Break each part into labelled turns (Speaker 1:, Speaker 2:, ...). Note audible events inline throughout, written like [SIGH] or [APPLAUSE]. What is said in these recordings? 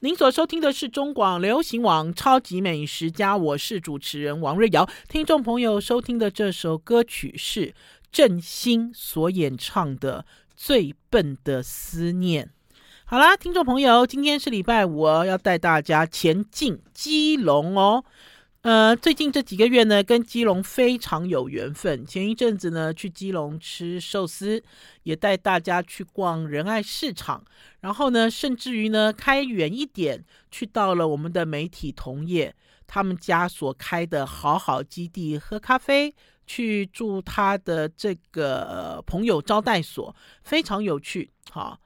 Speaker 1: 您所收听的是中广流行网《超级美食家》，我是主持人王瑞瑶。听众朋友收听的这首歌曲是郑兴所演唱的《最笨的思念》。好啦，听众朋友，今天是礼拜五，要带大家前进基隆哦。呃，最近这几个月呢，跟基隆非常有缘分。前一阵子呢，去基隆吃寿司，也带大家去逛仁爱市场。然后呢，甚至于呢，开远一点，去到了我们的媒体同业他们家所开的好好基地喝咖啡，去住他的这个朋友招待所，非常有趣。好，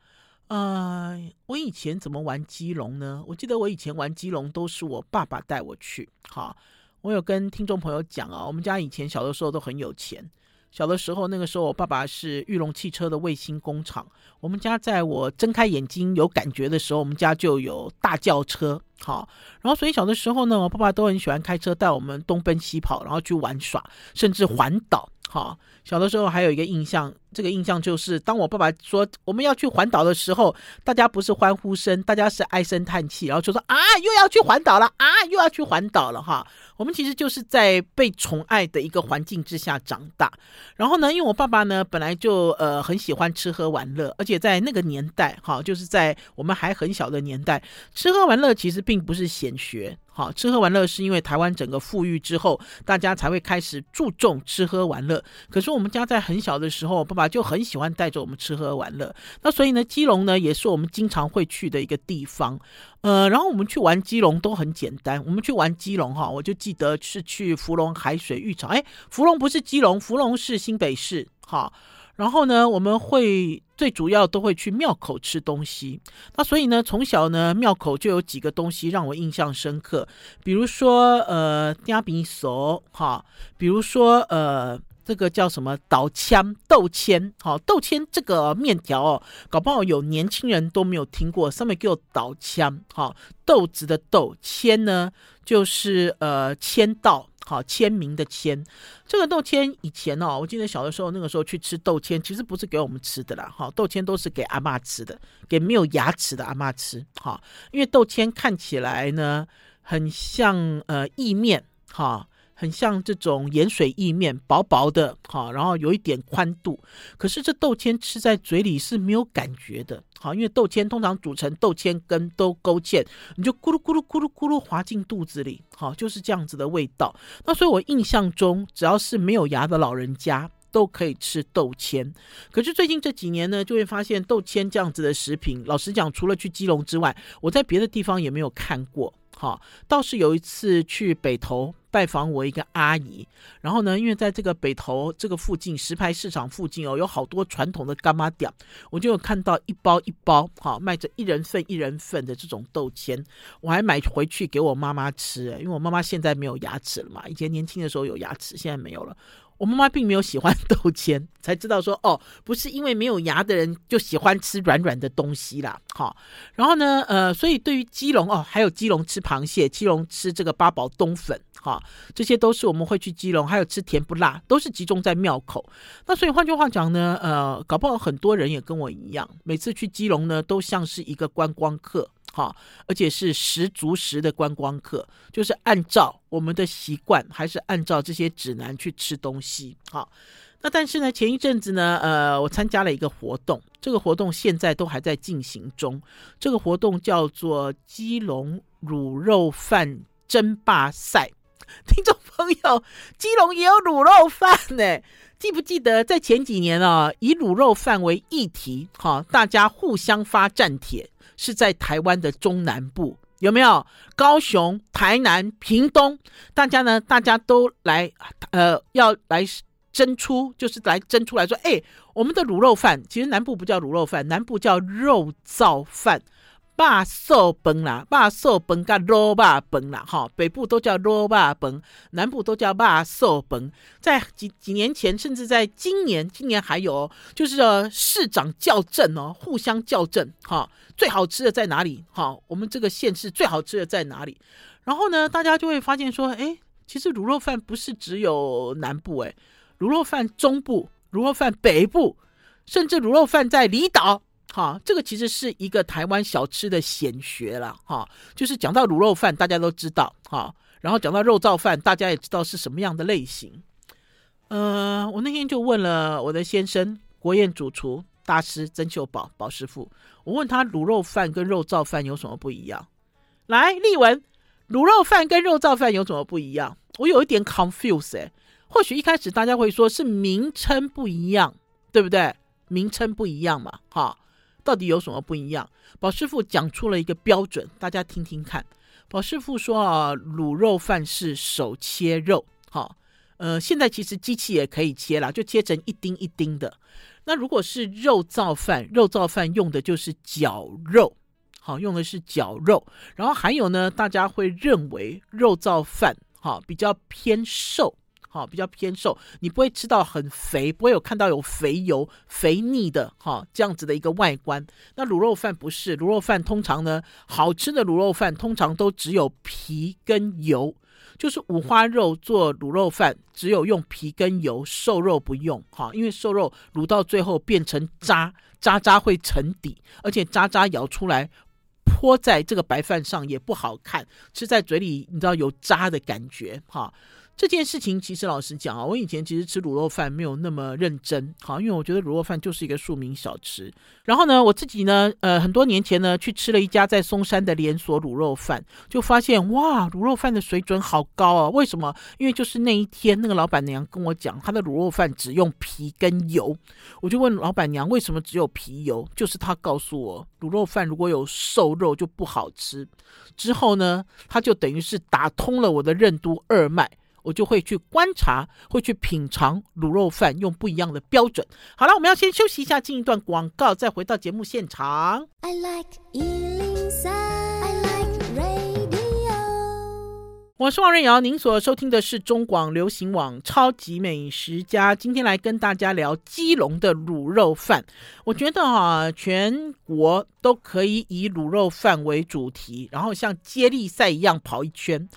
Speaker 1: 呃，我以前怎么玩基隆呢？我记得我以前玩基隆都是我爸爸带我去。好。我有跟听众朋友讲啊，我们家以前小的时候都很有钱。小的时候，那个时候我爸爸是玉龙汽车的卫星工厂。我们家在我睁开眼睛有感觉的时候，我们家就有大轿车。好，然后所以小的时候呢，我爸爸都很喜欢开车带我们东奔西跑，然后去玩耍，甚至环岛。好，小的时候还有一个印象，这个印象就是，当我爸爸说我们要去环岛的时候，大家不是欢呼声，大家是唉声叹气，然后就说啊，又要去环岛了啊，又要去环岛了哈。我们其实就是在被宠爱的一个环境之下长大。然后呢，因为我爸爸呢本来就呃很喜欢吃喝玩乐，而且在那个年代哈，就是在我们还很小的年代，吃喝玩乐其实并不是显学。好，吃喝玩乐是因为台湾整个富裕之后，大家才会开始注重吃喝玩乐。可是我们家在很小的时候，爸爸就很喜欢带着我们吃喝玩乐。那所以呢，基隆呢也是我们经常会去的一个地方。呃，然后我们去玩基隆都很简单。我们去玩基隆哈，我就记得是去芙蓉海水浴场。哎，芙蓉不是基隆，芙蓉是新北市。哈。然后呢，我们会最主要都会去庙口吃东西。那所以呢，从小呢，庙口就有几个东西让我印象深刻，比如说呃，嗲饼酥哈，比如说呃，这个叫什么倒枪豆签，好豆签这个面条哦，搞不好有年轻人都没有听过，上面给我倒枪，好豆子的豆签呢，就是呃签到。好，签名的签，这个豆签以前哦，我记得小的时候，那个时候去吃豆签，其实不是给我们吃的啦。哈，豆签都是给阿嬷吃的，给没有牙齿的阿嬷吃。哈，因为豆签看起来呢，很像呃意面，哈。很像这种盐水意面，薄薄的，好，然后有一点宽度。可是这豆签吃在嘴里是没有感觉的，好，因为豆签通常煮成豆签根都勾芡，你就咕噜咕噜咕噜咕噜滑进肚子里，好，就是这样子的味道。那所以我印象中，只要是没有牙的老人家都可以吃豆签。可是最近这几年呢，就会发现豆签这样子的食品，老实讲，除了去基隆之外，我在别的地方也没有看过。好，倒是有一次去北投。拜访我一个阿姨，然后呢，因为在这个北投这个附近石牌市场附近哦，有好多传统的干妈店，我就有看到一包一包，好，卖着一人份一人份的这种豆签，我还买回去给我妈妈吃，因为我妈妈现在没有牙齿了嘛，以前年轻的时候有牙齿，现在没有了。我妈妈并没有喜欢豆签，才知道说哦，不是因为没有牙的人就喜欢吃软软的东西啦。好，然后呢，呃，所以对于基隆哦，还有基隆吃螃蟹，基隆吃这个八宝冬粉，哈，这些都是我们会去基隆，还有吃甜不辣，都是集中在庙口。那所以换句话讲呢，呃，搞不好很多人也跟我一样，每次去基隆呢，都像是一个观光客。好，而且是十足十的观光客，就是按照我们的习惯，还是按照这些指南去吃东西。好，那但是呢，前一阵子呢，呃，我参加了一个活动，这个活动现在都还在进行中。这个活动叫做基隆卤肉饭争霸赛。[LAUGHS] 听众朋友，基隆也有卤肉饭呢，记不记得在前几年啊，以卤肉饭为议题，好，大家互相发战帖。是在台湾的中南部，有没有？高雄、台南、屏东，大家呢？大家都来，呃，要来争出，就是来争出来说，哎，我们的卤肉饭，其实南部不叫卤肉饭，南部叫肉燥饭。霸寿崩啦，霸寿崩跟肉霸崩啦，哈，北部都叫肉霸崩，南部都叫霸寿崩。在几几年前，甚至在今年，今年还有，就是市长校正哦，互相校正，哈，最好吃的在哪里？哈，我们这个县市最好吃的在哪里？然后呢，大家就会发现说，哎，其实卤肉饭不是只有南部，哎，卤肉饭中部，卤肉饭北部，甚至卤肉饭在离岛。哈，这个其实是一个台湾小吃的显学了哈。就是讲到卤肉饭，大家都知道哈，然后讲到肉燥饭，大家也知道是什么样的类型。呃，我那天就问了我的先生，国宴主厨大师曾秀宝宝师傅，我问他卤肉饭跟肉燥饭有什么不一样？来，丽文，卤肉饭跟肉燥饭有什么不一样？我有一点 confuse 哎，或许一开始大家会说是名称不一样，对不对？名称不一样嘛，哈，到底有什么不一样？宝师傅讲出了一个标准，大家听听看。宝师傅说啊，卤肉饭是手切肉，哈，呃，现在其实机器也可以切啦，就切成一丁一丁的。那如果是肉燥饭，肉燥饭用的就是绞肉，好，用的是绞肉。然后还有呢，大家会认为肉燥饭。好，比较偏瘦，好，比较偏瘦，你不会吃到很肥，不会有看到有肥油、肥腻的，哈，这样子的一个外观。那卤肉饭不是，卤肉饭通常呢，好吃的卤肉饭通常都只有皮跟油，就是五花肉做卤肉饭，只有用皮跟油，瘦肉不用，哈，因为瘦肉卤到最后变成渣，渣渣会沉底，而且渣渣舀出来。泼在这个白饭上也不好看，吃在嘴里你知道有渣的感觉哈。这件事情其实老实讲啊，我以前其实吃卤肉饭没有那么认真，好，因为我觉得卤肉饭就是一个庶民小吃。然后呢，我自己呢，呃，很多年前呢，去吃了一家在松山的连锁卤肉饭，就发现哇，卤肉饭的水准好高啊！为什么？因为就是那一天那个老板娘跟我讲，她的卤肉饭只用皮跟油，我就问老板娘为什么只有皮油，就是她告诉我，卤肉饭如果有瘦肉就不好吃。之后呢，她就等于是打通了我的任督二脉。我就会去观察，会去品尝卤肉饭，用不一样的标准。好了，我们要先休息一下，进一段广告，再回到节目现场。I like 103, I like radio。我是王瑞瑶，您所收听的是中广流行网《超级美食家》，今天来跟大家聊基隆的卤肉饭。我觉得啊，全国都可以以卤肉饭为主题，然后像接力赛一样跑一圈。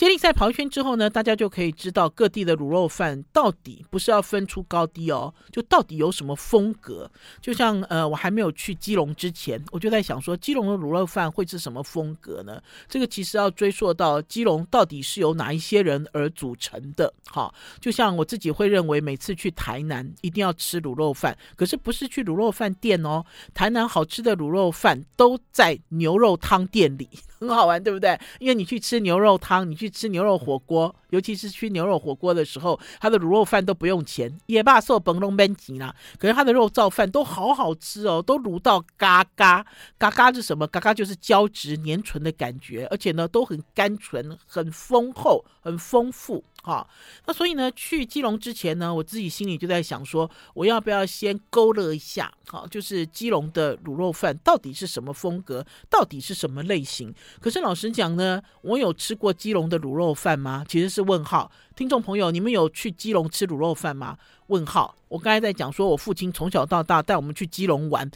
Speaker 1: 接力赛跑一圈之后呢，大家就可以知道各地的卤肉饭到底不是要分出高低哦，就到底有什么风格。就像呃，我还没有去基隆之前，我就在想说，基隆的卤肉饭会是什么风格呢？这个其实要追溯到基隆到底是由哪一些人而组成的。好，就像我自己会认为，每次去台南一定要吃卤肉饭，可是不是去卤肉饭店哦，台南好吃的卤肉饭都在牛肉汤店里。很好玩，对不对？因为你去吃牛肉汤，你去吃牛肉火锅，尤其是吃牛肉火锅的时候，他的卤肉饭都不用钱，也罢受本龙本钱啦。可是他的肉燥饭都好好吃哦，都卤到嘎嘎嘎嘎是什么？嘎嘎就是胶质粘唇的感觉，而且呢都很甘醇，很丰厚，很丰富。哈，那所以呢，去基隆之前呢，我自己心里就在想说，我要不要先勾勒一下？好，就是基隆的卤肉饭到底是什么风格，到底是什么类型？可是老实讲呢，我有吃过基隆的卤肉饭吗？其实是问号。听众朋友，你们有去基隆吃卤肉饭吗？问号。我刚才在讲说，我父亲从小到大带我们去基隆玩，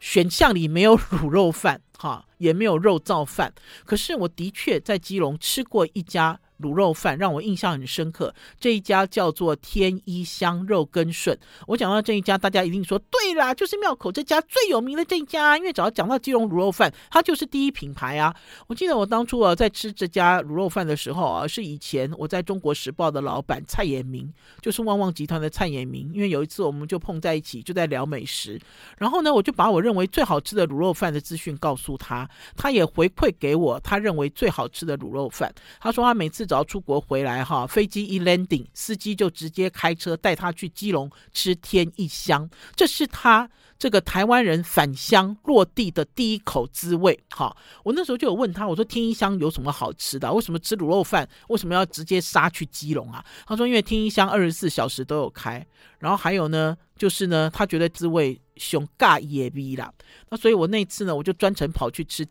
Speaker 1: 选项里没有卤肉饭，哈，也没有肉燥饭。可是我的确在基隆吃过一家。卤肉饭让我印象很深刻，这一家叫做天一香肉羹顺。我讲到这一家，大家一定说对啦，就是庙口这家最有名的这一家，因为只要讲到基隆卤肉饭，它就是第一品牌啊。我记得我当初啊在吃这家卤肉饭的时候啊，是以前我在中国时报的老板蔡衍明，就是旺旺集团的蔡衍明。因为有一次我们就碰在一起，就在聊美食，然后呢，我就把我认为最好吃的卤肉饭的资讯告诉他，他也回馈给我他认为最好吃的卤肉饭。他说他每次。只要出国回来哈，飞机一 landing，司机就直接开车带他去基隆吃天一香，这是他这个台湾人返乡落地的第一口滋味。哈，我那时候就有问他，我说天一香有什么好吃的？为什么吃卤肉饭为什么要直接杀去基隆啊？他说因为天一香二十四小时都有开，然后还有呢，就是呢，他觉得滋味熊尬野逼啦。那所以我那次呢，我就专程跑去吃。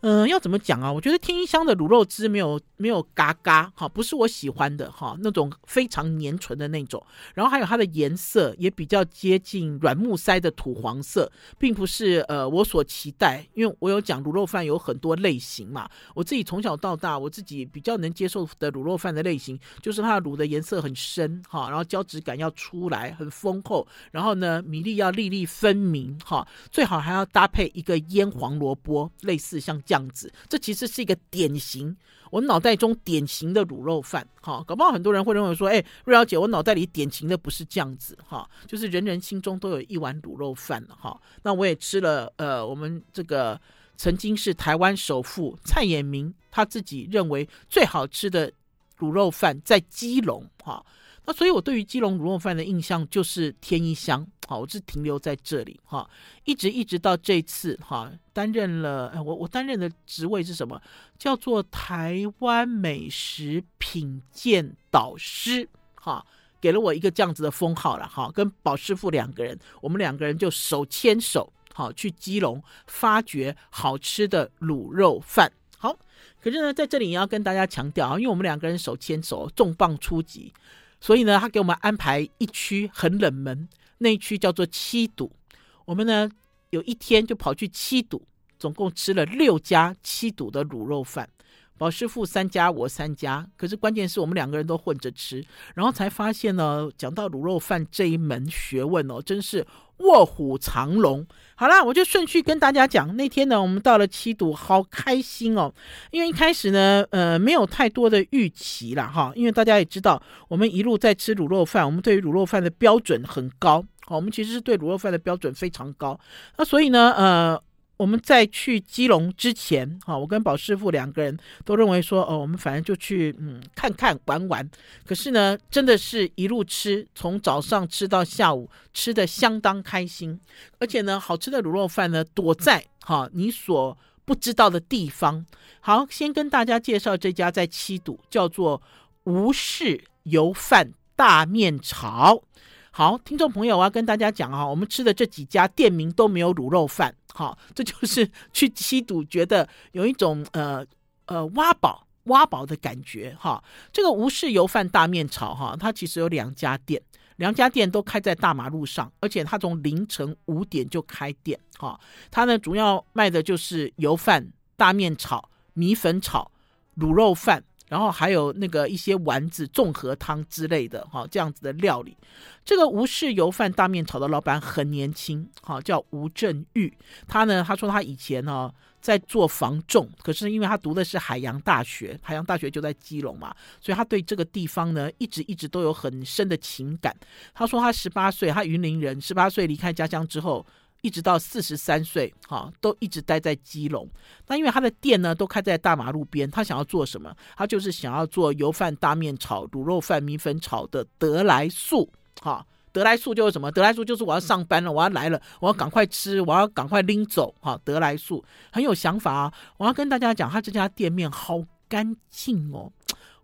Speaker 1: 嗯、要怎么讲啊？我觉得天一香的卤肉汁没有没有嘎嘎，哈，不是我喜欢的哈，那种非常黏醇的那种。然后还有它的颜色也比较接近软木塞的土黄色，并不是呃我所期待。因为我有讲卤肉饭有很多类型嘛，我自己从小到大我自己比较能接受的卤肉饭的类型，就是它的卤的颜色很深哈，然后胶质感要出来很丰厚，然后呢米粒要粒粒分明哈，最好还要搭配一个腌黄萝卜，类似像。这样子，这其实是一个典型，我脑袋中典型的卤肉饭。哈，搞不好很多人会认为说，哎，瑞瑶姐，我脑袋里典型的不是这样子，哈，就是人人心中都有一碗卤肉饭，哈。那我也吃了，呃，我们这个曾经是台湾首富蔡衍明他自己认为最好吃的卤肉饭在基隆，哈。那所以，我对于基隆卤肉饭的印象就是天一香，好，我是停留在这里哈，一直一直到这次哈，担任了我我担任的职位是什么？叫做台湾美食品鉴导师哈，给了我一个这样子的封号了哈，跟宝师傅两个人，我们两个人就手牵手好去基隆发掘好吃的卤肉饭。好，可是呢，在这里也要跟大家强调啊，因为我们两个人手牵手，重磅出击。所以呢，他给我们安排一区很冷门，那一区叫做七堵。我们呢有一天就跑去七堵，总共吃了六家七堵的卤肉饭。宝师傅三家，我三家。可是关键是我们两个人都混着吃，然后才发现呢，讲到卤肉饭这一门学问哦，真是卧虎藏龙。好啦，我就顺序跟大家讲。那天呢，我们到了七堵，好开心哦。因为一开始呢，呃，没有太多的预期啦。哈。因为大家也知道，我们一路在吃卤肉饭，我们对于卤肉饭的标准很高。好，我们其实是对卤肉饭的标准非常高。那所以呢，呃。我们在去基隆之前，哈，我跟宝师傅两个人都认为说，哦，我们反正就去，嗯，看看玩玩。可是呢，真的是一路吃，从早上吃到下午，吃的相当开心。而且呢，好吃的卤肉饭呢，躲在哈你所不知道的地方。好，先跟大家介绍这家在七堵，叫做吴氏油饭大面炒。好，听众朋友，我要跟大家讲啊，我们吃的这几家店名都没有卤肉饭，好，这就是 [LAUGHS] 去吸毒觉得有一种呃呃挖宝挖宝的感觉哈。这个吴氏油饭大面炒哈，它其实有两家店，两家店都开在大马路上，而且它从凌晨五点就开店哈。它呢主要卖的就是油饭、大面炒、米粉炒、卤肉饭。然后还有那个一些丸子、综合汤之类的，哈，这样子的料理。这个吴氏油饭大面炒的老板很年轻，哈，叫吴振玉。他呢，他说他以前呢在做房仲，可是因为他读的是海洋大学，海洋大学就在基隆嘛，所以他对这个地方呢一直一直都有很深的情感。他说他十八岁，他云林人，十八岁离开家乡之后。一直到四十三岁，哈，都一直待在基隆。那因为他的店呢，都开在大马路边。他想要做什么？他就是想要做油饭、大面炒、卤肉饭、米粉炒的得来速，哈，得来速就是什么？得来速就是我要上班了，我要来了，我要赶快吃，我要赶快拎走，哈，得来速很有想法啊。我要跟大家讲，他这家店面好干净哦。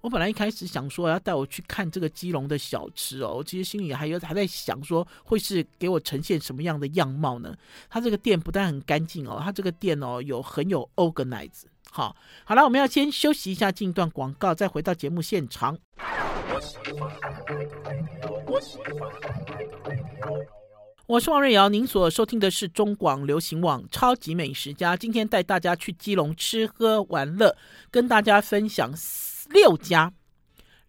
Speaker 1: 我本来一开始想说要带我去看这个基隆的小吃哦，其实心里还有还在想说会是给我呈现什么样的样貌呢？他这个店不但很干净哦，他这个店哦有很有 organize。好，好了，我们要先休息一下，进一段广告，再回到节目现场。我是王瑞瑶，您所收听的是中广流行网《超级美食家》，今天带大家去基隆吃喝玩乐，跟大家分享。六家，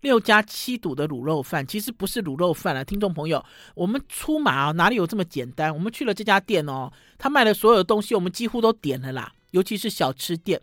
Speaker 1: 六家七堵的卤肉饭，其实不是卤肉饭啊，听众朋友，我们出马啊，哪里有这么简单？我们去了这家店哦，他卖的所有东西，我们几乎都点了啦，尤其是小吃店。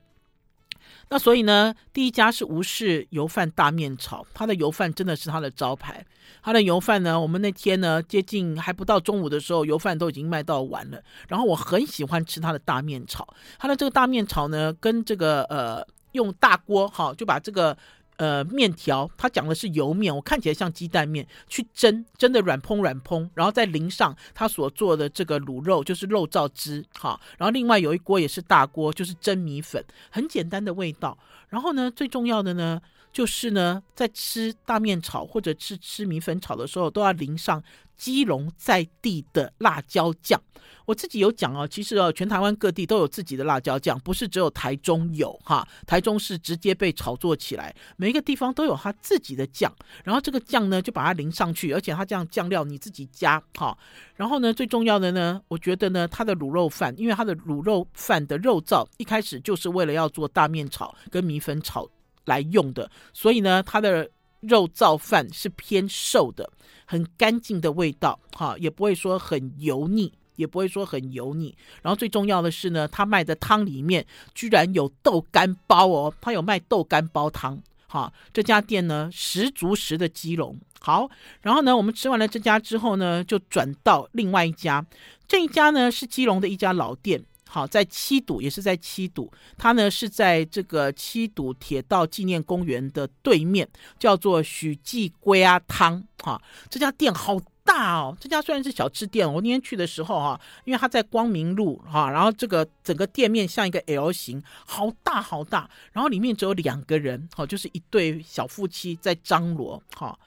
Speaker 1: 那所以呢，第一家是吴氏油饭大面炒，他的油饭真的是他的招牌。他的油饭呢，我们那天呢接近还不到中午的时候，油饭都已经卖到完了。然后我很喜欢吃他的大面炒，他的这个大面炒呢，跟这个呃。用大锅哈，就把这个呃面条，它讲的是油面，我看起来像鸡蛋面，去蒸，蒸的软蓬软蓬，然后再淋上他所做的这个卤肉，就是肉燥汁哈。然后另外有一锅也是大锅，就是蒸米粉，很简单的味道。然后呢，最重要的呢就是呢，在吃大面炒或者吃吃米粉炒的时候，都要淋上基隆在地的辣椒酱。我自己有讲哦，其实哦，全台湾各地都有自己的辣椒酱，不是只有台中有哈。台中是直接被炒作起来，每一个地方都有它自己的酱。然后这个酱呢，就把它淋上去，而且它这样酱料你自己加哈。然后呢，最重要的呢，我觉得呢，它的卤肉饭，因为它的卤肉饭的肉燥一开始就是为了要做大面炒跟米粉炒来用的，所以呢，它的肉燥饭是偏瘦的，很干净的味道哈，也不会说很油腻。也不会说很油腻，然后最重要的是呢，他卖的汤里面居然有豆干包哦，他有卖豆干包汤，哈，这家店呢十足十的基隆。好，然后呢，我们吃完了这家之后呢，就转到另外一家，这一家呢是基隆的一家老店，好，在七堵，也是在七堵，它呢是在这个七堵铁道纪念公园的对面，叫做许记龟鸭汤，哈，这家店好。大哦，这家虽然是小吃店，我那天去的时候哈，因为它在光明路哈，然后这个整个店面像一个 L 型，好大好大，然后里面只有两个人，哈，就是一对小夫妻在张罗哈，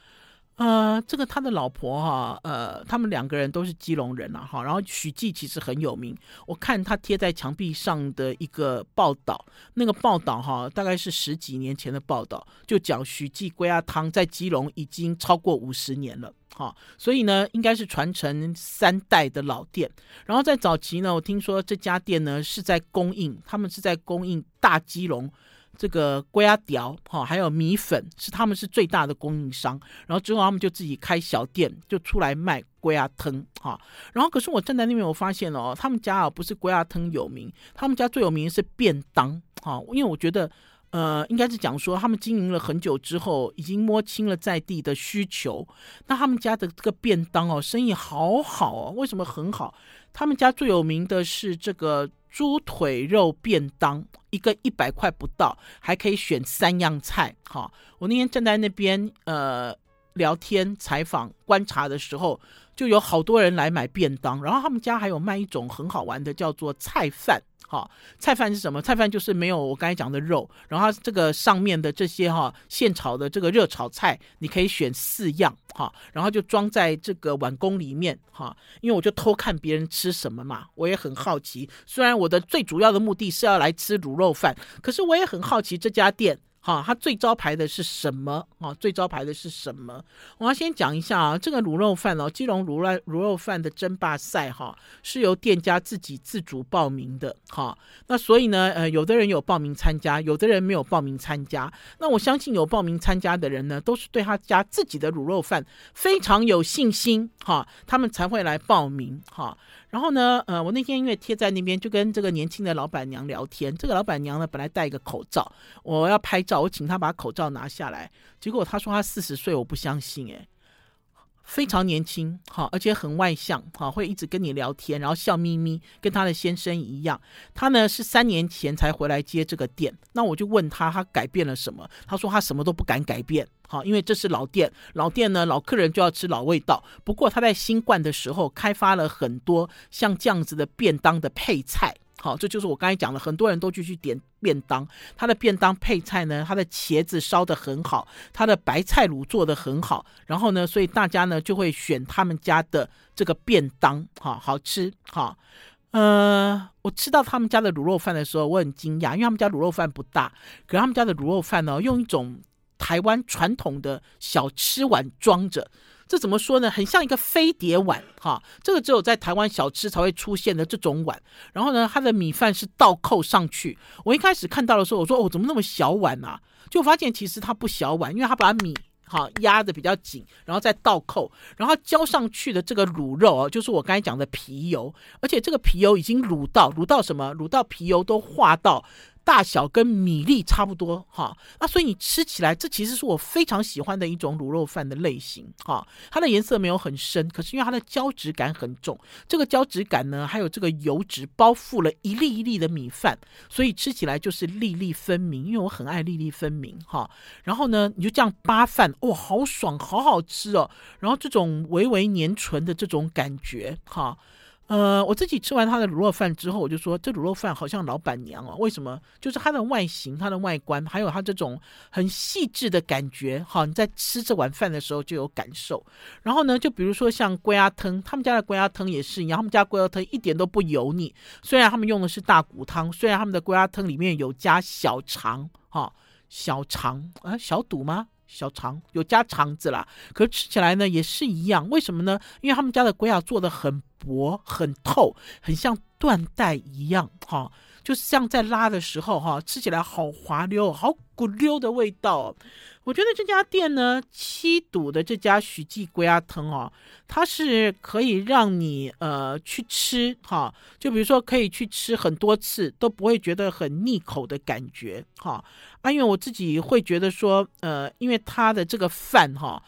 Speaker 1: 呃，这个他的老婆哈，呃，他们两个人都是基隆人啊哈，然后许记其实很有名，我看他贴在墙壁上的一个报道，那个报道哈，大概是十几年前的报道，就讲许记龟鸭汤在基隆已经超过五十年了。哈，所以呢，应该是传承三代的老店。然后在早期呢，我听说这家店呢是在供应，他们是在供应大基隆这个龟仔条，哈，还有米粉，是他们是最大的供应商。然后之后他们就自己开小店，就出来卖龟仔汤，哈。然后可是我站在那边，我发现哦，他们家啊不是龟仔汤有名，他们家最有名是便当，哈，因为我觉得。呃，应该是讲说他们经营了很久之后，已经摸清了在地的需求。那他们家的这个便当哦，生意好好哦。为什么很好？他们家最有名的是这个猪腿肉便当，一个一百块不到，还可以选三样菜。哈，我那天站在那边呃聊天、采访、观察的时候，就有好多人来买便当。然后他们家还有卖一种很好玩的，叫做菜饭。好，菜饭是什么？菜饭就是没有我刚才讲的肉，然后这个上面的这些哈现炒的这个热炒菜，你可以选四样哈，然后就装在这个碗公里面哈。因为我就偷看别人吃什么嘛，我也很好奇。虽然我的最主要的目的是要来吃卤肉饭，可是我也很好奇这家店。好，它最招牌的是什么？啊，最招牌的是什么？我要先讲一下啊，这个卤肉饭哦，基隆卤肉卤肉饭的争霸赛哈，是由店家自己自主报名的。哈，那所以呢，呃，有的人有报名参加，有的人没有报名参加。那我相信有报名参加的人呢，都是对他家自己的卤肉饭非常有信心，哈，他们才会来报名，哈。然后呢，呃，我那天因为贴在那边，就跟这个年轻的老板娘聊天。这个老板娘呢，本来戴一个口罩，我要拍照，我请她把口罩拿下来。结果她说她四十岁，我不相信，诶，非常年轻，好，而且很外向，好，会一直跟你聊天，然后笑眯眯，跟她的先生一样。她呢是三年前才回来接这个店，那我就问她，她改变了什么？她说她什么都不敢改变。好，因为这是老店，老店呢，老客人就要吃老味道。不过他在新冠的时候开发了很多像这样子的便当的配菜。好，这就是我刚才讲的，很多人都继续点便当。他的便当配菜呢，他的茄子烧得很好，他的白菜卤做得很好。然后呢，所以大家呢就会选他们家的这个便当，好好吃。哈，呃，我吃到他们家的卤肉饭的时候，我很惊讶，因为他们家卤肉饭不大，可是他们家的卤肉饭呢，用一种。台湾传统的小吃碗装着，这怎么说呢？很像一个飞碟碗哈，这个只有在台湾小吃才会出现的这种碗。然后呢，它的米饭是倒扣上去。我一开始看到的时候，我说哦，怎么那么小碗啊？就发现其实它不小碗，因为它把米哈压得比较紧，然后再倒扣，然后浇上去的这个卤肉哦，就是我刚才讲的皮油，而且这个皮油已经卤到卤到什么？卤到皮油都化到。大小跟米粒差不多哈，那所以你吃起来，这其实是我非常喜欢的一种卤肉饭的类型哈。它的颜色没有很深，可是因为它的胶质感很重，这个胶质感呢，还有这个油脂包覆了一粒一粒的米饭，所以吃起来就是粒粒分明。因为我很爱粒粒分明哈。然后呢，你就这样扒饭，哇，好爽，好好吃哦。然后这种微微粘醇的这种感觉哈。呃，我自己吃完他的卤肉饭之后，我就说这卤肉饭好像老板娘哦。为什么？就是它的外形、它的外观，还有它这种很细致的感觉。哈，你在吃这碗饭的时候就有感受。然后呢，就比如说像龟鸭汤，他们家的龟鸭汤也是一样，他们家龟鸭汤一点都不油腻。虽然他们用的是大骨汤，虽然他们的龟鸭汤里面有加小肠，哈，小肠啊，小肚吗？小肠有加肠子啦，可是吃起来呢也是一样。为什么呢？因为他们家的龟啊做的很薄、很透，很像缎带一样，哈，就是像在拉的时候，哈，吃起来好滑溜、好咕溜的味道。我觉得这家店呢，七堵的这家许记龟鸭汤哦，它是可以让你呃去吃哈，就比如说可以去吃很多次都不会觉得很腻口的感觉哈啊，因为我自己会觉得说呃，因为它的这个饭哈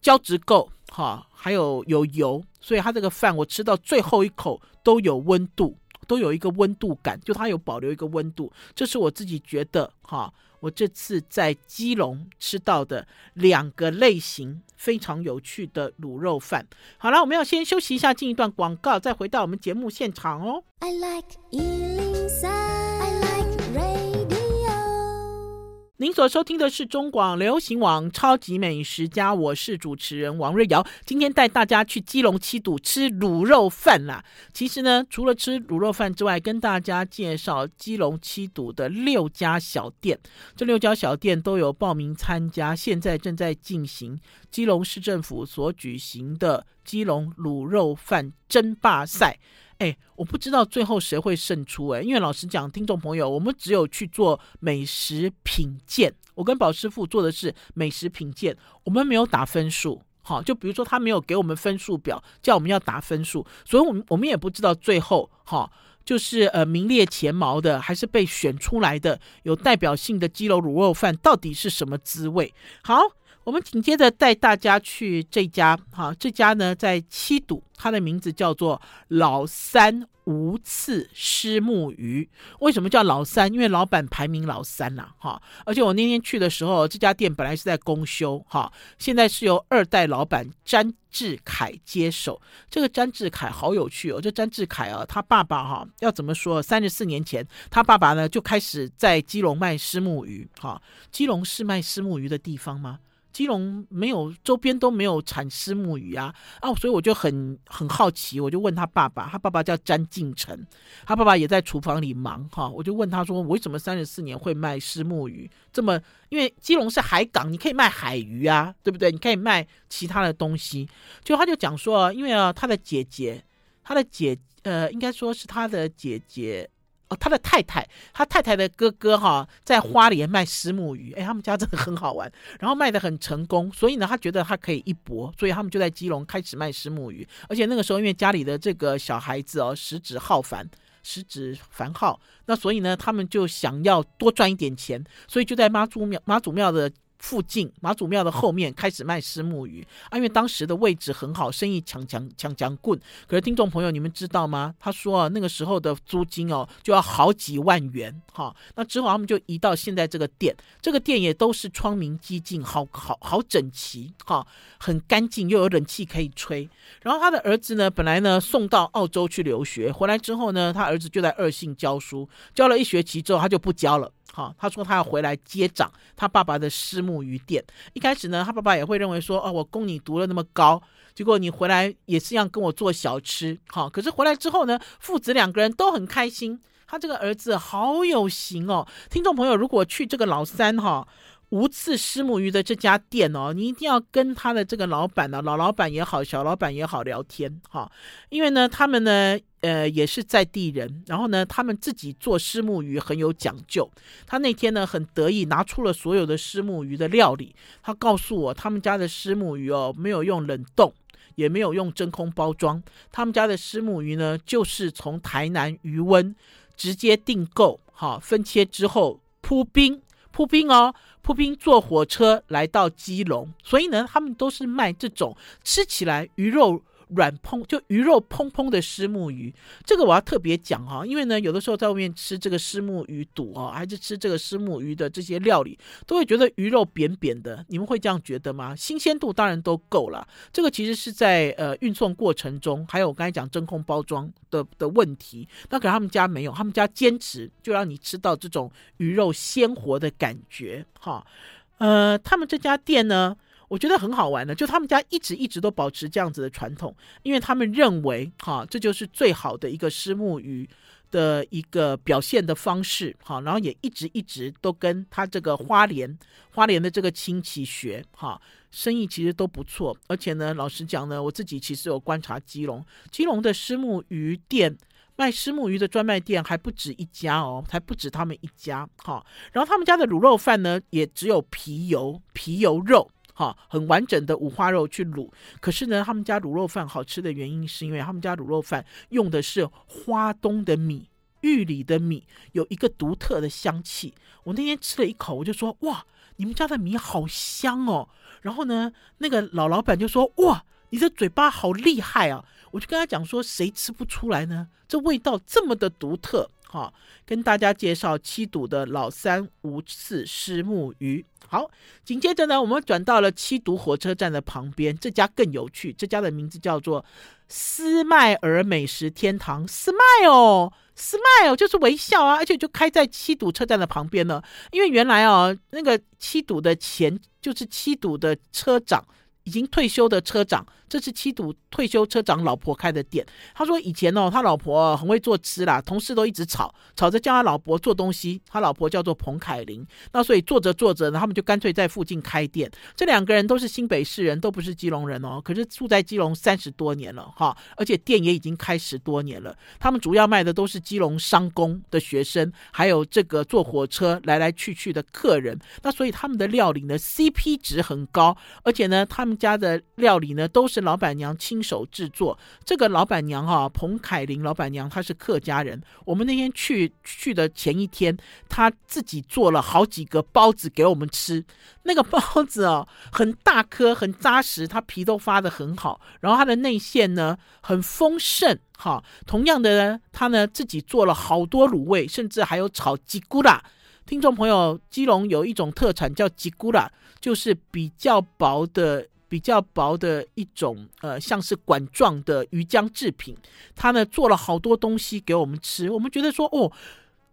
Speaker 1: 胶质够哈，还有有油，所以它这个饭我吃到最后一口都有温度，都有一个温度感，就它有保留一个温度，这是我自己觉得哈。我这次在基隆吃到的两个类型非常有趣的卤肉饭。好了，我们要先休息一下，进一段广告，再回到我们节目现场哦。I like 所收听的是中广流行网《超级美食家》，我是主持人王瑞瑶。今天带大家去基隆七堵吃卤肉饭啦。其实呢，除了吃卤肉饭之外，跟大家介绍基隆七堵的六家小店。这六家小店都有报名参加，现在正在进行基隆市政府所举行的基隆卤肉饭争霸赛。哎，我不知道最后谁会胜出哎，因为老实讲，听众朋友，我们只有去做美食品鉴，我跟宝师傅做的是美食品鉴，我们没有打分数，好，就比如说他没有给我们分数表，叫我们要打分数，所以我们我们也不知道最后哈，就是呃名列前茅的，还是被选出来的有代表性的基隆卤肉饭到底是什么滋味？好。我们紧接着带大家去这家，哈，这家呢在七堵，它的名字叫做老三无刺虱目鱼。为什么叫老三？因为老板排名老三呐，哈。而且我那天去的时候，这家店本来是在公休，哈，现在是由二代老板詹志凯接手。这个詹志凯好有趣哦，这詹志凯啊，他爸爸哈，要怎么说？三十四年前，他爸爸呢就开始在基隆卖虱目鱼，哈。基隆是卖虱目鱼的地方吗？基隆没有周边都没有产虱目鱼啊啊，所以我就很很好奇，我就问他爸爸，他爸爸叫詹进成，他爸爸也在厨房里忙哈，我就问他说，为什么三十四年会卖虱目鱼？这么因为基隆是海港，你可以卖海鱼啊，对不对？你可以卖其他的东西，就他就讲说，因为啊，他的姐姐，他的姐呃，应该说是他的姐姐。哦，他的太太，他太太的哥哥哈，在花莲卖石母鱼，哎，他们家真的很好玩，然后卖的很成功，所以呢，他觉得他可以一搏，所以他们就在基隆开始卖石母鱼，而且那个时候因为家里的这个小孩子哦，食指浩凡，食指繁浩，那所以呢，他们就想要多赚一点钱，所以就在妈祖庙妈祖庙的。附近马祖庙的后面开始卖虱目鱼啊，因为当时的位置很好，生意强强强强滚。可是听众朋友，你们知道吗？他说啊，那个时候的租金哦就要好几万元哈。那之后他们就移到现在这个店，这个店也都是窗明几净，好好好整齐哈，很干净，又有冷气可以吹。然后他的儿子呢，本来呢送到澳洲去留学，回来之后呢，他儿子就在二信教书，教了一学期之后，他就不教了。好，他说他要回来接掌他爸爸的虱目鱼店。一开始呢，他爸爸也会认为说，哦，我供你读了那么高，结果你回来也是要跟我做小吃。好，可是回来之后呢，父子两个人都很开心。他这个儿子好有型哦。听众朋友，如果去这个老三哈无刺虱目鱼的这家店哦，你一定要跟他的这个老板呢，老老板也好，小老板也好聊天哈，因为呢，他们呢。呃，也是在地人，然后呢，他们自己做虱目鱼很有讲究。他那天呢很得意，拿出了所有的虱目鱼的料理。他告诉我，他们家的虱目鱼哦，没有用冷冻，也没有用真空包装。他们家的虱目鱼呢，就是从台南鱼温直接订购，好，分切之后铺冰，铺冰哦，步兵坐火车来到基隆。所以呢，他们都是卖这种吃起来鱼肉。软蓬就鱼肉蓬蓬的虱目鱼，这个我要特别讲哈，因为呢，有的时候在外面吃这个虱目鱼肚哦，还是吃这个虱目鱼的这些料理，都会觉得鱼肉扁扁的。你们会这样觉得吗？新鲜度当然都够了，这个其实是在呃运送过程中，还有我刚才讲真空包装的的问题。那可是他们家没有，他们家坚持就让你吃到这种鱼肉鲜活的感觉哈。呃，他们这家店呢，我觉得很好玩的，就他们家一直一直都保持这样子的传统，因为他们认为，哈，这就是最好的一个虱目鱼的一个表现的方式，哈，然后也一直一直都跟他这个花莲花莲的这个亲戚学，哈，生意其实都不错，而且呢，老实讲呢，我自己其实有观察基隆，基隆的虱目鱼店卖虱目鱼的专卖店还不止一家哦，还不止他们一家，哈，然后他们家的卤肉饭呢，也只有皮油皮油肉。哈，很完整的五花肉去卤，可是呢，他们家卤肉饭好吃的原因是因为他们家卤肉饭用的是花东的米，玉里的米，有一个独特的香气。我那天吃了一口，我就说哇，你们家的米好香哦。然后呢，那个老老板就说哇，你的嘴巴好厉害啊。我就跟他讲说，谁吃不出来呢？这味道这么的独特。哈，跟大家介绍七堵的老三无刺虱目鱼。好，紧接着呢，我们转到了七堵火车站的旁边，这家更有趣。这家的名字叫做斯迈尔美食天堂，Smile，Smile 就是微笑啊，而且就开在七堵车站的旁边呢。因为原来哦，那个七堵的前就是七堵的车长。已经退休的车长，这是七堵退休车长老婆开的店。他说以前哦，他老婆很会做吃啦，同事都一直吵，吵着叫他老婆做东西。他老婆叫做彭凯琳，那所以做着做着呢，他们就干脆在附近开店。这两个人都是新北市人，都不是基隆人哦，可是住在基隆三十多年了哈，而且店也已经开十多年了。他们主要卖的都是基隆商工的学生，还有这个坐火车来来去去的客人。那所以他们的料理呢，CP 值很高，而且呢，他们。家的料理呢，都是老板娘亲手制作。这个老板娘哈、啊，彭凯琳老板娘，她是客家人。我们那天去去的前一天，她自己做了好几个包子给我们吃。那个包子哦，很大颗，很扎实，它皮都发得很好。然后它的内馅呢，很丰盛。哈，同样的呢，她呢自己做了好多卤味，甚至还有炒鸡骨啦。听众朋友，基隆有一种特产叫吉古拉，就是比较薄的。比较薄的一种，呃，像是管状的鱼浆制品，他呢做了好多东西给我们吃，我们觉得说，哦，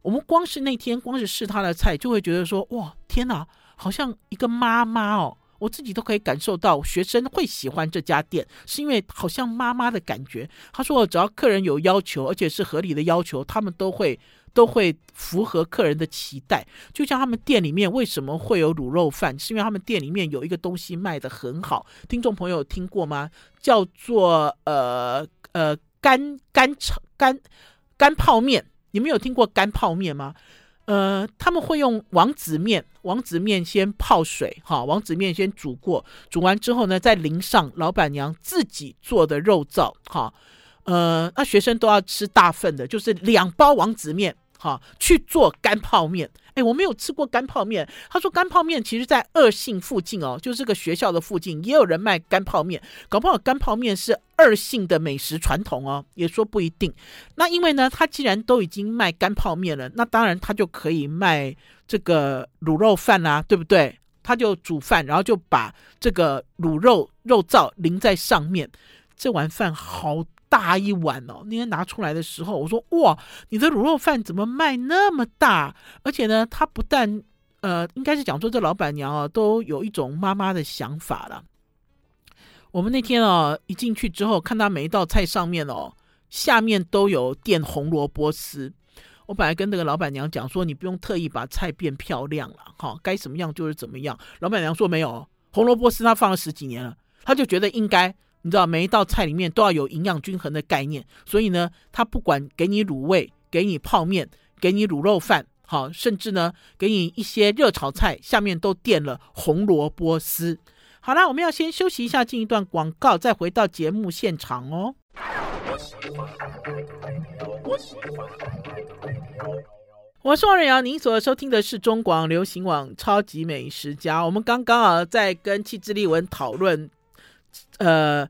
Speaker 1: 我们光是那天光是试他的菜，就会觉得说，哇，天哪，好像一个妈妈哦，我自己都可以感受到学生会喜欢这家店，是因为好像妈妈的感觉。他说，只要客人有要求，而且是合理的要求，他们都会。都会符合客人的期待，就像他们店里面为什么会有卤肉饭，是因为他们店里面有一个东西卖的很好。听众朋友听过吗？叫做呃呃干干炒干干泡面。你们有听过干泡面吗？呃，他们会用王子面，王子面先泡水哈，王子面先煮过，煮完之后呢，再淋上老板娘自己做的肉燥哈。呃，那学生都要吃大份的，就是两包王子面。啊，去做干泡面。哎，我没有吃过干泡面。他说干泡面其实，在二信附近哦，就是这个学校的附近，也有人卖干泡面。搞不好干泡面是二信的美食传统哦，也说不一定。那因为呢，他既然都已经卖干泡面了，那当然他就可以卖这个卤肉饭啦，对不对？他就煮饭，然后就把这个卤肉肉燥淋在上面。这碗饭好大一碗哦！那天拿出来的时候，我说：“哇，你的卤肉饭怎么卖那么大？而且呢，他不但呃，应该是讲说这老板娘啊，都有一种妈妈的想法了。我们那天啊，一进去之后，看他每一道菜上面哦，下面都有垫红萝卜丝。我本来跟那个老板娘讲说，你不用特意把菜变漂亮了，哈，该怎么样就是怎么样。老板娘说没有，红萝卜丝她放了十几年了，她就觉得应该。”你知道每一道菜里面都要有营养均衡的概念，所以呢，他不管给你卤味，给你泡面，给你卤肉饭，好，甚至呢，给你一些热炒菜，下面都垫了红萝卜丝。好了，我们要先休息一下，进一段广告，再回到节目现场哦。我是王瑞瑶，您所收听的是中广流行网《超级美食家》。我们刚刚啊，在跟戚自立文讨论。呃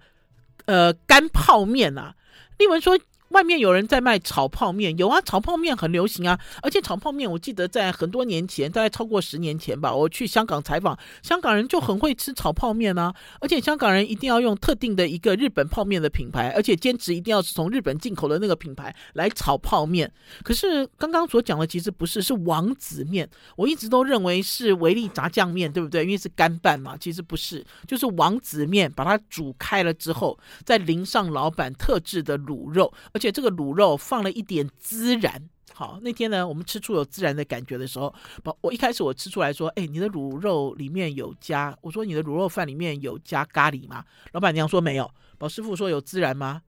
Speaker 1: 呃干泡面啊。丽文说。外面有人在卖炒泡面，有啊，炒泡面很流行啊。而且炒泡面，我记得在很多年前，大概超过十年前吧，我去香港采访，香港人就很会吃炒泡面啊。而且香港人一定要用特定的一个日本泡面的品牌，而且坚持一定要是从日本进口的那个品牌来炒泡面。可是刚刚所讲的其实不是，是王子面。我一直都认为是维力炸酱面，对不对？因为是干拌嘛，其实不是，就是王子面，把它煮开了之后，再淋上老板特制的卤肉。而且这个卤肉放了一点孜然，好，那天呢，我们吃出有孜然的感觉的时候，我一开始我吃出来说，哎，你的卤肉里面有加，我说你的卤肉饭里面有加咖喱吗？老板娘说没有。宝师傅说有孜然吗？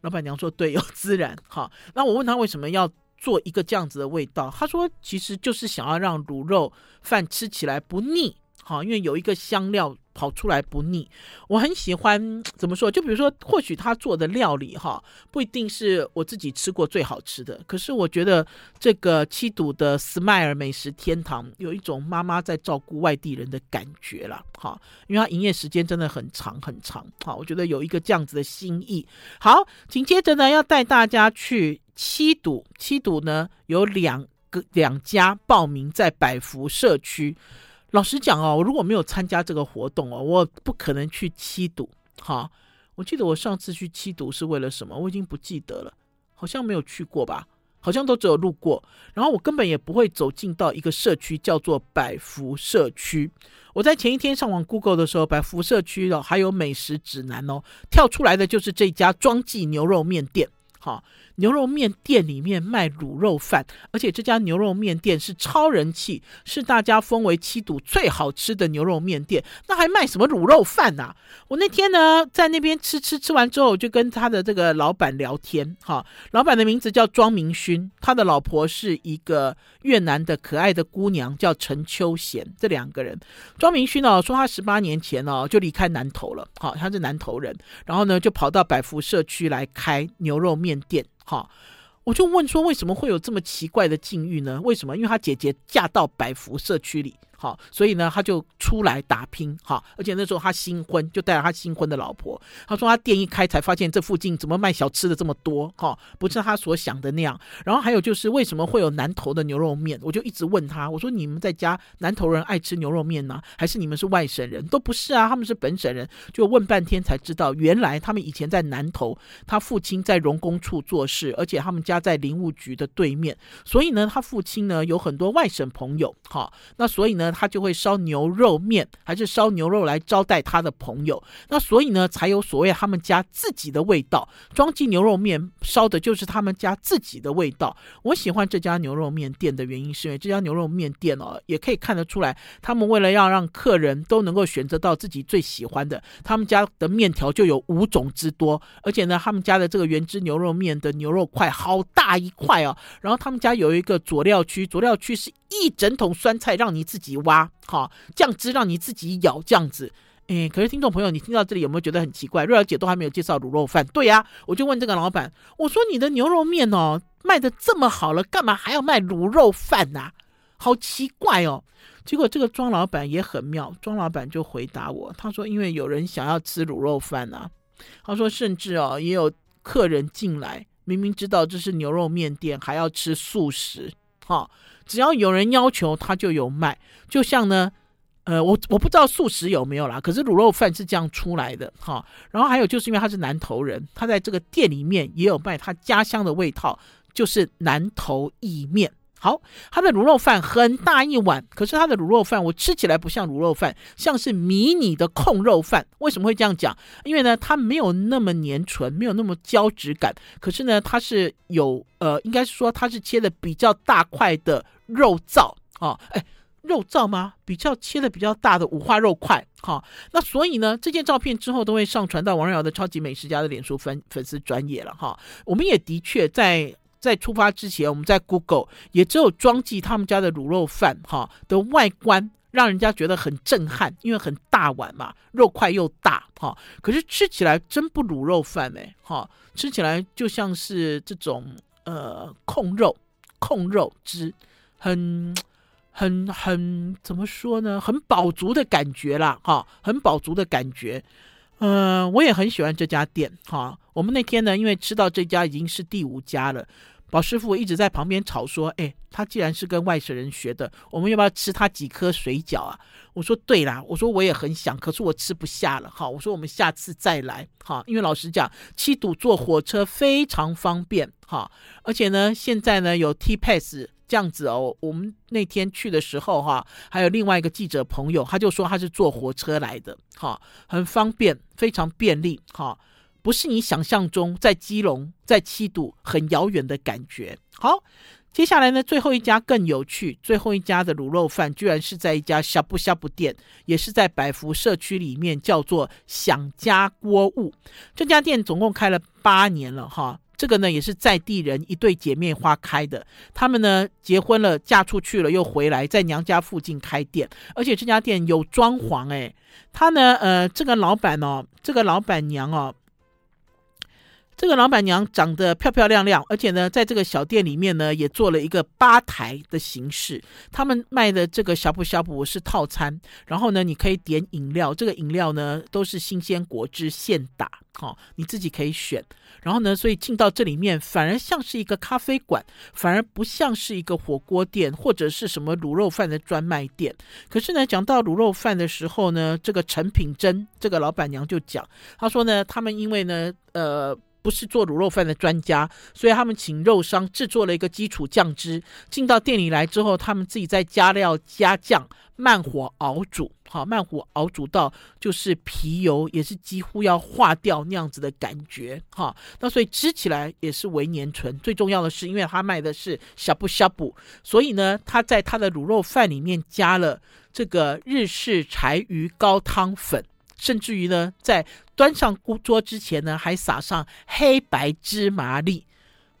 Speaker 1: 老板娘说对，有孜然。好，那我问他为什么要做一个这样子的味道，他说其实就是想要让卤肉饭吃起来不腻，好，因为有一个香料。跑出来不腻，我很喜欢怎么说？就比如说，或许他做的料理哈，不一定是我自己吃过最好吃的，可是我觉得这个七堵的 Smile 美食天堂有一种妈妈在照顾外地人的感觉了，哈，因为它营业时间真的很长很长，好，我觉得有一个这样子的心意。好，紧接着呢，要带大家去七堵，七堵呢有两个两家报名在百福社区。老实讲哦，我如果没有参加这个活动哦，我不可能去七堵。哈，我记得我上次去七堵是为了什么？我已经不记得了，好像没有去过吧？好像都只有路过。然后我根本也不会走进到一个社区叫做百福社区。我在前一天上网 Google 的时候，百福社区哦，还有美食指南哦，跳出来的就是这家庄记牛肉面店。哈。牛肉面店里面卖卤肉饭，而且这家牛肉面店是超人气，是大家封为七堵最好吃的牛肉面店。那还卖什么卤肉饭呢？我那天呢在那边吃吃吃完之后，我就跟他的这个老板聊天。哈，老板的名字叫庄明勋，他的老婆是一个越南的可爱的姑娘，叫陈秋贤。这两个人，庄明勋呢说他十八年前呢就离开南投了，好，他是南投人，然后呢就跑到百福社区来开牛肉面店。好，我就问说，为什么会有这么奇怪的境遇呢？为什么？因为他姐姐嫁到百福社区里。好，所以呢，他就出来打拼，好，而且那时候他新婚，就带着他新婚的老婆。他说他店一开，才发现这附近怎么卖小吃的这么多，哈，不是他所想的那样。然后还有就是为什么会有南投的牛肉面？我就一直问他，我说你们在家南投人爱吃牛肉面呢，还是你们是外省人？都不是啊，他们是本省人。就问半天才知道，原来他们以前在南投，他父亲在荣工处做事，而且他们家在林务局的对面，所以呢，他父亲呢有很多外省朋友，哈，那所以呢。他就会烧牛肉面，还是烧牛肉来招待他的朋友。那所以呢，才有所谓他们家自己的味道。庄记牛肉面烧的就是他们家自己的味道。我喜欢这家牛肉面店的原因，是因为这家牛肉面店哦，也可以看得出来，他们为了要让客人都能够选择到自己最喜欢的，他们家的面条就有五种之多。而且呢，他们家的这个原汁牛肉面的牛肉块好大一块哦。然后他们家有一个佐料区，佐料区是一整桶酸菜让你自己挖，好酱汁让你自己舀，这样子。哎，可是听众朋友，你听到这里有没有觉得很奇怪？瑞儿姐都还没有介绍卤肉饭，对呀，我就问这个老板，我说你的牛肉面哦卖得这么好了，干嘛还要卖卤肉饭呐？好奇怪哦。结果这个庄老板也很妙，庄老板就回答我，他说因为有人想要吃卤肉饭呐，他说甚至哦也有客人进来，明明知道这是牛肉面店，还要吃素食，哈。只要有人要求，他就有卖。就像呢，呃，我我不知道素食有没有啦，可是卤肉饭是这样出来的哈。然后还有就是因为他是南投人，他在这个店里面也有卖他家乡的味道，就是南投意面。好，他的卤肉饭很大一碗，可是他的卤肉饭我吃起来不像卤肉饭，像是迷你的控肉饭。为什么会这样讲？因为呢，它没有那么粘唇，没有那么胶质感。可是呢，它是有呃，应该是说它是切的比较大块的肉燥啊，哎，肉燥吗？比较切的比较大的五花肉块。好，那所以呢，这件照片之后都会上传到王瑞瑶的超级美食家的脸书粉粉丝专页了哈。我们也的确在。在出发之前，我们在 Google 也只有庄记他们家的卤肉饭哈的外观，让人家觉得很震撼，因为很大碗嘛，肉块又大哈。可是吃起来真不卤肉饭哎哈，吃起来就像是这种呃控肉控肉汁，很很很怎么说呢？很饱足的感觉啦哈，很饱足的感觉。嗯、我也很喜欢这家店。哈，我们那天呢，因为吃到这家已经是第五家了。宝师傅一直在旁边吵说：“哎，他既然是跟外省人学的，我们要不要吃他几颗水饺啊？”我说：“对啦，我说我也很想，可是我吃不下了。哈，我说我们下次再来。哈，因为老实讲，七堵坐火车非常方便。哈，而且呢，现在呢有 T-Pass 这样子哦。我们那天去的时候，哈，还有另外一个记者朋友，他就说他是坐火车来的。哈，很方便，非常便利。哈。”不是你想象中在基隆、在七堵很遥远的感觉。好，接下来呢，最后一家更有趣，最后一家的卤肉饭居然是在一家呷哺呷哺店，也是在百福社区里面，叫做想家锅物。这家店总共开了八年了，哈，这个呢也是在地人一对姐妹花开的，他们呢结婚了，嫁出去了又回来，在娘家附近开店，而且这家店有装潢，诶，他呢，呃，这个老板哦，这个老板娘哦。这个老板娘长得漂漂亮亮，而且呢，在这个小店里面呢，也做了一个吧台的形式。他们卖的这个呷哺呷哺是套餐，然后呢，你可以点饮料，这个饮料呢都是新鲜果汁现打，好、哦，你自己可以选。然后呢，所以进到这里面反而像是一个咖啡馆，反而不像是一个火锅店或者是什么卤肉饭的专卖店。可是呢，讲到卤肉饭的时候呢，这个陈品珍这个老板娘就讲，她说呢，他们因为呢，呃。不是做卤肉饭的专家，所以他们请肉商制作了一个基础酱汁，进到店里来之后，他们自己再加料加酱，慢火熬煮，好，慢火熬煮到就是皮油也是几乎要化掉那样子的感觉，哈，那所以吃起来也是微粘醇。最重要的是，因为他卖的是呷哺呷哺，所以呢，他在他的卤肉饭里面加了这个日式柴鱼高汤粉。甚至于呢，在端上桌之前呢，还撒上黑白芝麻粒，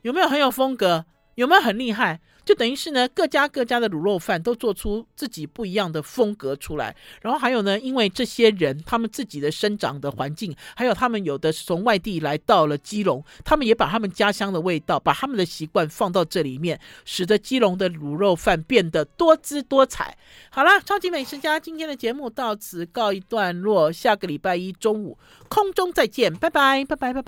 Speaker 1: 有没有很有风格？有没有很厉害？就等于是呢，各家各家的卤肉饭都做出自己不一样的风格出来。然后还有呢，因为这些人他们自己的生长的环境，还有他们有的是从外地来到了基隆，他们也把他们家乡的味道，把他们的习惯放到这里面，使得基隆的卤肉饭变得多姿多彩。好啦，超级美食家今天的节目到此告一段落，下个礼拜一中午空中再见，拜拜，拜拜，拜拜。